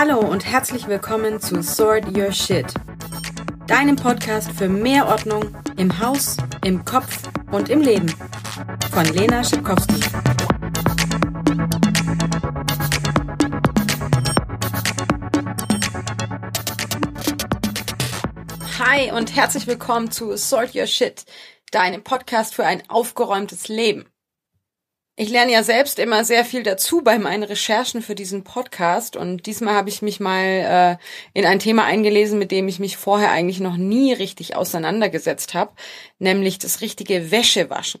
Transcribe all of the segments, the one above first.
Hallo und herzlich willkommen zu Sort Your Shit, deinem Podcast für mehr Ordnung im Haus, im Kopf und im Leben. Von Lena Schipkowski. Hi und herzlich willkommen zu Sort Your Shit, deinem Podcast für ein aufgeräumtes Leben. Ich lerne ja selbst immer sehr viel dazu bei meinen Recherchen für diesen Podcast und diesmal habe ich mich mal äh, in ein Thema eingelesen, mit dem ich mich vorher eigentlich noch nie richtig auseinandergesetzt habe, nämlich das richtige Wäschewaschen.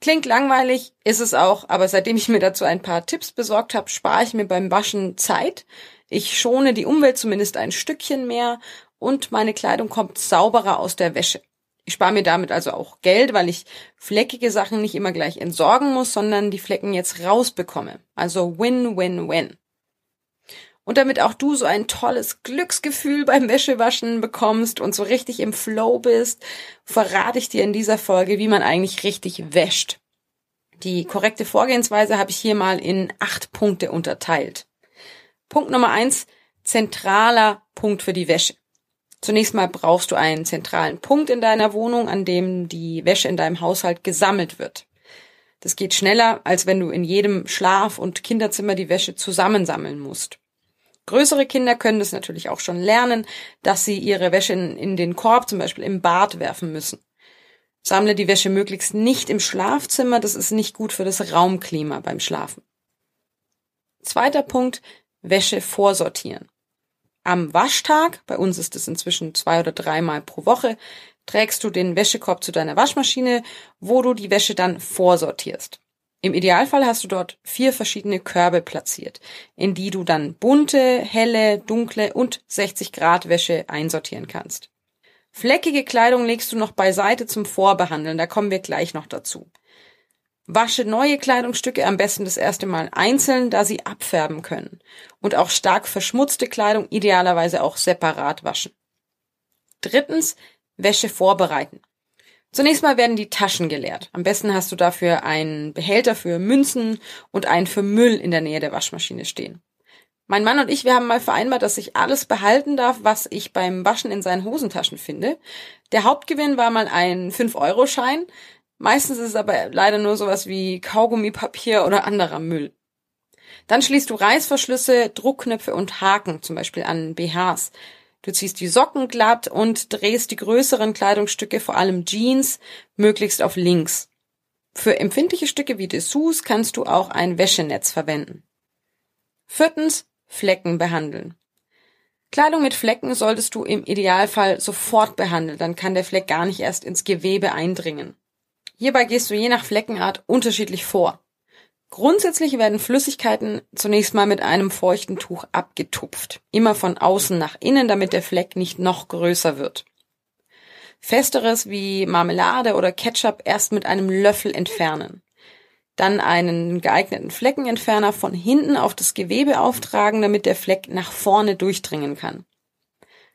Klingt langweilig, ist es auch, aber seitdem ich mir dazu ein paar Tipps besorgt habe, spare ich mir beim Waschen Zeit. Ich schone die Umwelt zumindest ein Stückchen mehr und meine Kleidung kommt sauberer aus der Wäsche. Ich spare mir damit also auch Geld, weil ich fleckige Sachen nicht immer gleich entsorgen muss, sondern die Flecken jetzt rausbekomme. Also win-win-win. Und damit auch du so ein tolles Glücksgefühl beim Wäschewaschen bekommst und so richtig im Flow bist, verrate ich dir in dieser Folge, wie man eigentlich richtig wäscht. Die korrekte Vorgehensweise habe ich hier mal in acht Punkte unterteilt. Punkt Nummer eins, zentraler Punkt für die Wäsche. Zunächst mal brauchst du einen zentralen Punkt in deiner Wohnung, an dem die Wäsche in deinem Haushalt gesammelt wird. Das geht schneller, als wenn du in jedem Schlaf- und Kinderzimmer die Wäsche zusammensammeln musst. Größere Kinder können das natürlich auch schon lernen, dass sie ihre Wäsche in, in den Korb, zum Beispiel im Bad, werfen müssen. Sammle die Wäsche möglichst nicht im Schlafzimmer, das ist nicht gut für das Raumklima beim Schlafen. Zweiter Punkt, Wäsche vorsortieren. Am Waschtag, bei uns ist es inzwischen zwei oder dreimal pro Woche, trägst du den Wäschekorb zu deiner Waschmaschine, wo du die Wäsche dann vorsortierst. Im Idealfall hast du dort vier verschiedene Körbe platziert, in die du dann bunte, helle, dunkle und 60 Grad Wäsche einsortieren kannst. Fleckige Kleidung legst du noch beiseite zum Vorbehandeln, da kommen wir gleich noch dazu. Wasche neue Kleidungsstücke am besten das erste Mal einzeln, da sie abfärben können. Und auch stark verschmutzte Kleidung idealerweise auch separat waschen. Drittens, Wäsche vorbereiten. Zunächst mal werden die Taschen geleert. Am besten hast du dafür einen Behälter für Münzen und einen für Müll in der Nähe der Waschmaschine stehen. Mein Mann und ich, wir haben mal vereinbart, dass ich alles behalten darf, was ich beim Waschen in seinen Hosentaschen finde. Der Hauptgewinn war mal ein 5-Euro-Schein, Meistens ist es aber leider nur sowas wie Kaugummipapier oder anderer Müll. Dann schließt du Reißverschlüsse, Druckknöpfe und Haken, zum Beispiel an BHs. Du ziehst die Socken glatt und drehst die größeren Kleidungsstücke, vor allem Jeans, möglichst auf links. Für empfindliche Stücke wie Dessous kannst du auch ein Wäschenetz verwenden. Viertens, Flecken behandeln. Kleidung mit Flecken solltest du im Idealfall sofort behandeln, dann kann der Fleck gar nicht erst ins Gewebe eindringen. Hierbei gehst du je nach Fleckenart unterschiedlich vor. Grundsätzlich werden Flüssigkeiten zunächst mal mit einem feuchten Tuch abgetupft, immer von außen nach innen, damit der Fleck nicht noch größer wird. Festeres wie Marmelade oder Ketchup erst mit einem Löffel entfernen. Dann einen geeigneten Fleckenentferner von hinten auf das Gewebe auftragen, damit der Fleck nach vorne durchdringen kann.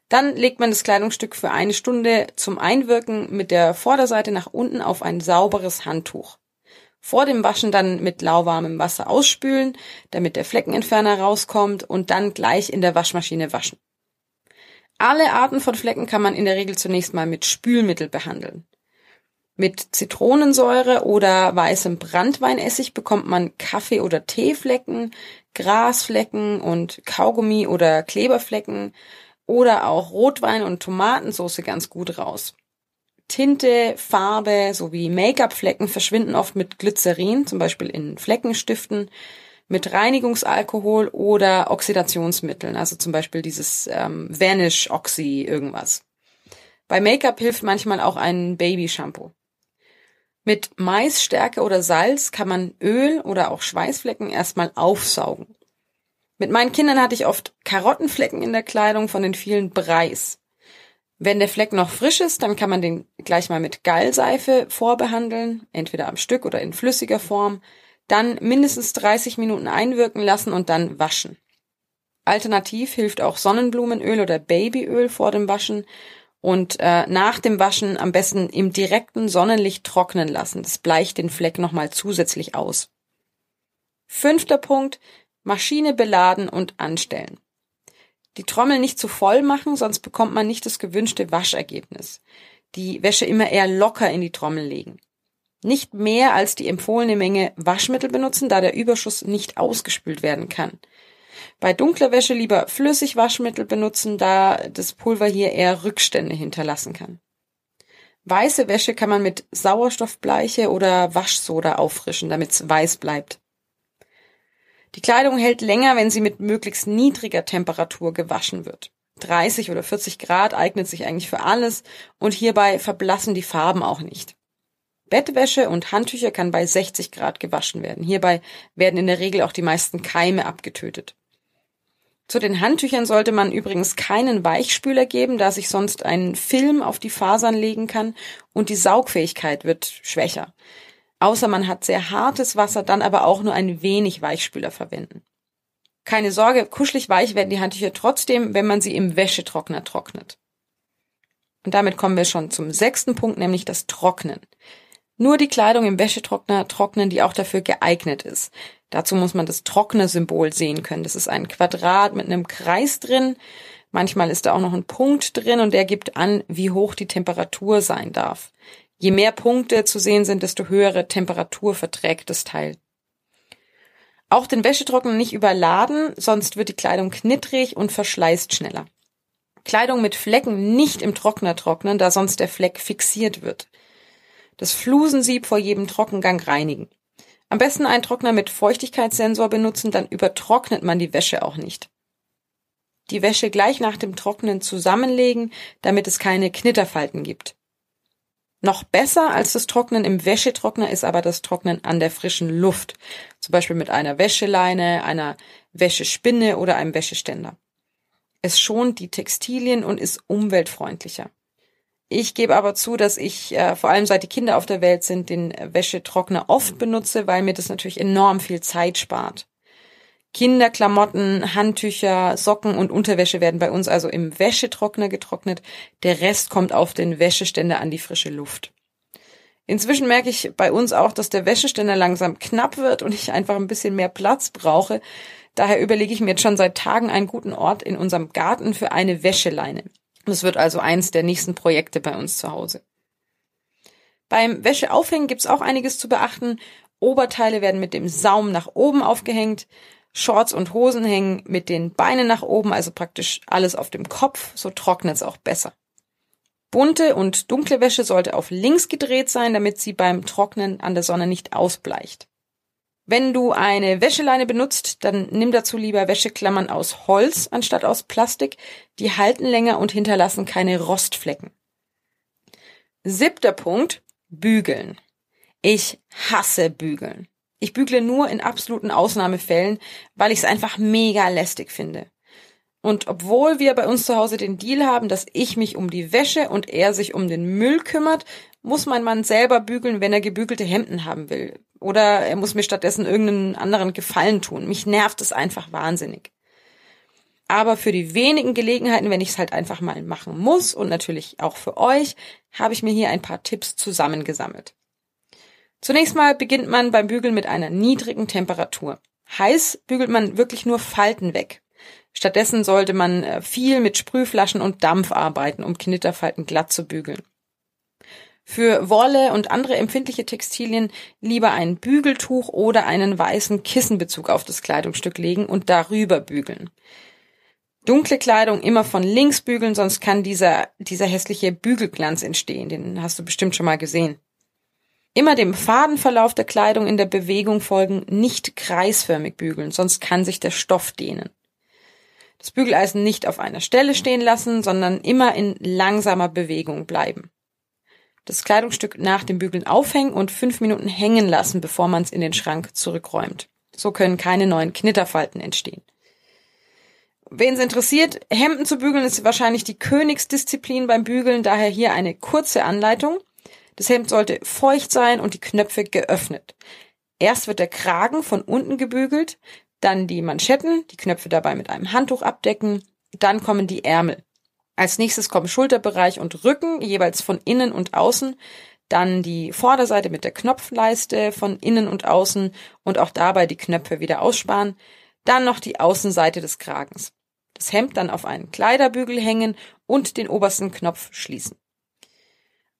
Dann legt man das Kleidungsstück für eine Stunde zum Einwirken mit der Vorderseite nach unten auf ein sauberes Handtuch. Vor dem Waschen dann mit lauwarmem Wasser ausspülen, damit der Fleckenentferner rauskommt und dann gleich in der Waschmaschine waschen. Alle Arten von Flecken kann man in der Regel zunächst mal mit Spülmittel behandeln. Mit Zitronensäure oder weißem Brandweinessig bekommt man Kaffee- oder Teeflecken, Grasflecken und Kaugummi- oder Kleberflecken oder auch Rotwein und Tomatensauce ganz gut raus. Tinte, Farbe sowie Make-up-Flecken verschwinden oft mit Glycerin, zum Beispiel in Fleckenstiften, mit Reinigungsalkohol oder Oxidationsmitteln, also zum Beispiel dieses ähm, Vanish Oxy irgendwas. Bei Make-up hilft manchmal auch ein Baby-Shampoo. Mit Maisstärke oder Salz kann man Öl oder auch Schweißflecken erstmal aufsaugen. Mit meinen Kindern hatte ich oft Karottenflecken in der Kleidung von den vielen Breis. Wenn der Fleck noch frisch ist, dann kann man den gleich mal mit Gallseife vorbehandeln, entweder am Stück oder in flüssiger Form, dann mindestens 30 Minuten einwirken lassen und dann waschen. Alternativ hilft auch Sonnenblumenöl oder Babyöl vor dem Waschen und äh, nach dem Waschen am besten im direkten Sonnenlicht trocknen lassen. Das bleicht den Fleck nochmal zusätzlich aus. Fünfter Punkt, Maschine beladen und anstellen. Die Trommel nicht zu voll machen, sonst bekommt man nicht das gewünschte Waschergebnis. Die Wäsche immer eher locker in die Trommel legen. Nicht mehr als die empfohlene Menge Waschmittel benutzen, da der Überschuss nicht ausgespült werden kann. Bei dunkler Wäsche lieber flüssig Waschmittel benutzen, da das Pulver hier eher Rückstände hinterlassen kann. Weiße Wäsche kann man mit Sauerstoffbleiche oder Waschsoda auffrischen, damit es weiß bleibt. Die Kleidung hält länger, wenn sie mit möglichst niedriger Temperatur gewaschen wird. 30 oder 40 Grad eignet sich eigentlich für alles und hierbei verblassen die Farben auch nicht. Bettwäsche und Handtücher kann bei 60 Grad gewaschen werden. Hierbei werden in der Regel auch die meisten Keime abgetötet. Zu den Handtüchern sollte man übrigens keinen Weichspüler geben, da sich sonst ein Film auf die Fasern legen kann und die Saugfähigkeit wird schwächer. Außer man hat sehr hartes Wasser, dann aber auch nur ein wenig Weichspüler verwenden. Keine Sorge, kuschelig weich werden die Handtücher trotzdem, wenn man sie im Wäschetrockner trocknet. Und damit kommen wir schon zum sechsten Punkt, nämlich das Trocknen. Nur die Kleidung im Wäschetrockner trocknen, die auch dafür geeignet ist. Dazu muss man das trockene Symbol sehen können. Das ist ein Quadrat mit einem Kreis drin. Manchmal ist da auch noch ein Punkt drin und der gibt an, wie hoch die Temperatur sein darf. Je mehr Punkte zu sehen sind, desto höhere Temperatur verträgt das Teil. Auch den Wäschetrockner nicht überladen, sonst wird die Kleidung knittrig und verschleißt schneller. Kleidung mit Flecken nicht im Trockner trocknen, da sonst der Fleck fixiert wird. Das Flusensieb vor jedem Trockengang reinigen. Am besten einen Trockner mit Feuchtigkeitssensor benutzen, dann übertrocknet man die Wäsche auch nicht. Die Wäsche gleich nach dem Trocknen zusammenlegen, damit es keine Knitterfalten gibt. Noch besser als das Trocknen im Wäschetrockner ist aber das Trocknen an der frischen Luft, zum Beispiel mit einer Wäscheleine, einer Wäschespinne oder einem Wäscheständer. Es schont die Textilien und ist umweltfreundlicher. Ich gebe aber zu, dass ich äh, vor allem seit die Kinder auf der Welt sind, den Wäschetrockner oft benutze, weil mir das natürlich enorm viel Zeit spart. Kinderklamotten, Handtücher, Socken und Unterwäsche werden bei uns also im Wäschetrockner getrocknet. Der Rest kommt auf den Wäscheständer an die frische Luft. Inzwischen merke ich bei uns auch, dass der Wäscheständer langsam knapp wird und ich einfach ein bisschen mehr Platz brauche. Daher überlege ich mir jetzt schon seit Tagen einen guten Ort in unserem Garten für eine Wäscheleine. Das wird also eins der nächsten Projekte bei uns zu Hause. Beim Wäscheaufhängen gibt's auch einiges zu beachten. Oberteile werden mit dem Saum nach oben aufgehängt. Shorts und Hosen hängen mit den Beinen nach oben, also praktisch alles auf dem Kopf, so trocknet es auch besser. Bunte und dunkle Wäsche sollte auf links gedreht sein, damit sie beim Trocknen an der Sonne nicht ausbleicht. Wenn du eine Wäscheleine benutzt, dann nimm dazu lieber Wäscheklammern aus Holz anstatt aus Plastik. Die halten länger und hinterlassen keine Rostflecken. Siebter Punkt. Bügeln. Ich hasse Bügeln. Ich bügle nur in absoluten Ausnahmefällen, weil ich es einfach mega lästig finde. Und obwohl wir bei uns zu Hause den Deal haben, dass ich mich um die Wäsche und er sich um den Müll kümmert, muss mein Mann selber bügeln, wenn er gebügelte Hemden haben will. Oder er muss mir stattdessen irgendeinen anderen Gefallen tun. Mich nervt es einfach wahnsinnig. Aber für die wenigen Gelegenheiten, wenn ich es halt einfach mal machen muss und natürlich auch für euch, habe ich mir hier ein paar Tipps zusammengesammelt. Zunächst mal beginnt man beim Bügeln mit einer niedrigen Temperatur. Heiß bügelt man wirklich nur Falten weg. Stattdessen sollte man äh, viel mit Sprühflaschen und Dampf arbeiten, um Knitterfalten glatt zu bügeln. Für Wolle und andere empfindliche Textilien lieber ein Bügeltuch oder einen weißen Kissenbezug auf das Kleidungsstück legen und darüber bügeln. Dunkle Kleidung immer von links bügeln, sonst kann dieser, dieser hässliche Bügelglanz entstehen. Den hast du bestimmt schon mal gesehen. Immer dem Fadenverlauf der Kleidung in der Bewegung folgen, nicht kreisförmig bügeln, sonst kann sich der Stoff dehnen. Das Bügeleisen nicht auf einer Stelle stehen lassen, sondern immer in langsamer Bewegung bleiben das Kleidungsstück nach dem Bügeln aufhängen und fünf Minuten hängen lassen, bevor man es in den Schrank zurückräumt. So können keine neuen Knitterfalten entstehen. Wen es interessiert, Hemden zu bügeln ist wahrscheinlich die Königsdisziplin beim Bügeln, daher hier eine kurze Anleitung. Das Hemd sollte feucht sein und die Knöpfe geöffnet. Erst wird der Kragen von unten gebügelt, dann die Manschetten, die Knöpfe dabei mit einem Handtuch abdecken, dann kommen die Ärmel. Als nächstes kommen Schulterbereich und Rücken, jeweils von innen und außen. Dann die Vorderseite mit der Knopfleiste von innen und außen und auch dabei die Knöpfe wieder aussparen. Dann noch die Außenseite des Kragens. das Hemd dann auf einen Kleiderbügel hängen und den obersten Knopf schließen.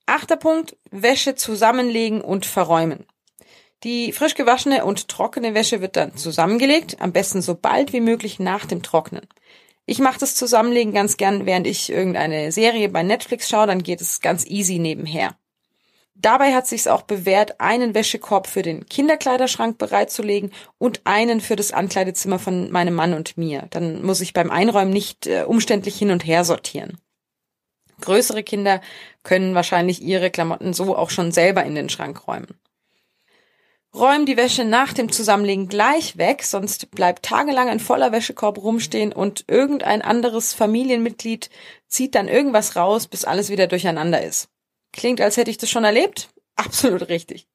Achter Punkt, Wäsche zusammenlegen und verräumen. Die frisch gewaschene und trockene Wäsche wird dann zusammengelegt, am besten so bald wie möglich nach dem Trocknen. Ich mache das Zusammenlegen ganz gern, während ich irgendeine Serie bei Netflix schaue, dann geht es ganz easy nebenher. Dabei hat sich's auch bewährt, einen Wäschekorb für den Kinderkleiderschrank bereitzulegen und einen für das Ankleidezimmer von meinem Mann und mir. Dann muss ich beim Einräumen nicht äh, umständlich hin und her sortieren. Größere Kinder können wahrscheinlich ihre Klamotten so auch schon selber in den Schrank räumen. Räum die Wäsche nach dem Zusammenlegen gleich weg, sonst bleibt tagelang ein voller Wäschekorb rumstehen und irgendein anderes Familienmitglied zieht dann irgendwas raus, bis alles wieder durcheinander ist. Klingt, als hätte ich das schon erlebt? Absolut richtig.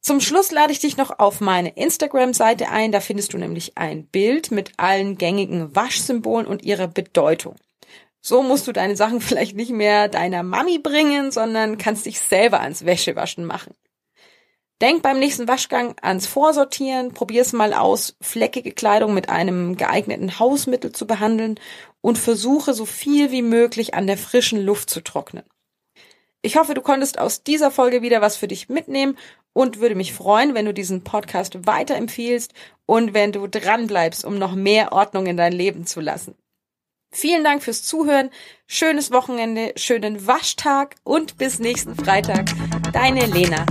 Zum Schluss lade ich dich noch auf meine Instagram-Seite ein. Da findest du nämlich ein Bild mit allen gängigen Waschsymbolen und ihrer Bedeutung. So musst du deine Sachen vielleicht nicht mehr deiner Mami bringen, sondern kannst dich selber ans Wäschewaschen machen. Denk beim nächsten Waschgang ans Vorsortieren, probier's mal aus, fleckige Kleidung mit einem geeigneten Hausmittel zu behandeln und versuche so viel wie möglich an der frischen Luft zu trocknen. Ich hoffe, du konntest aus dieser Folge wieder was für dich mitnehmen und würde mich freuen, wenn du diesen Podcast weiterempfiehlst und wenn du dranbleibst, um noch mehr Ordnung in dein Leben zu lassen. Vielen Dank fürs Zuhören, schönes Wochenende, schönen Waschtag und bis nächsten Freitag. Deine Lena.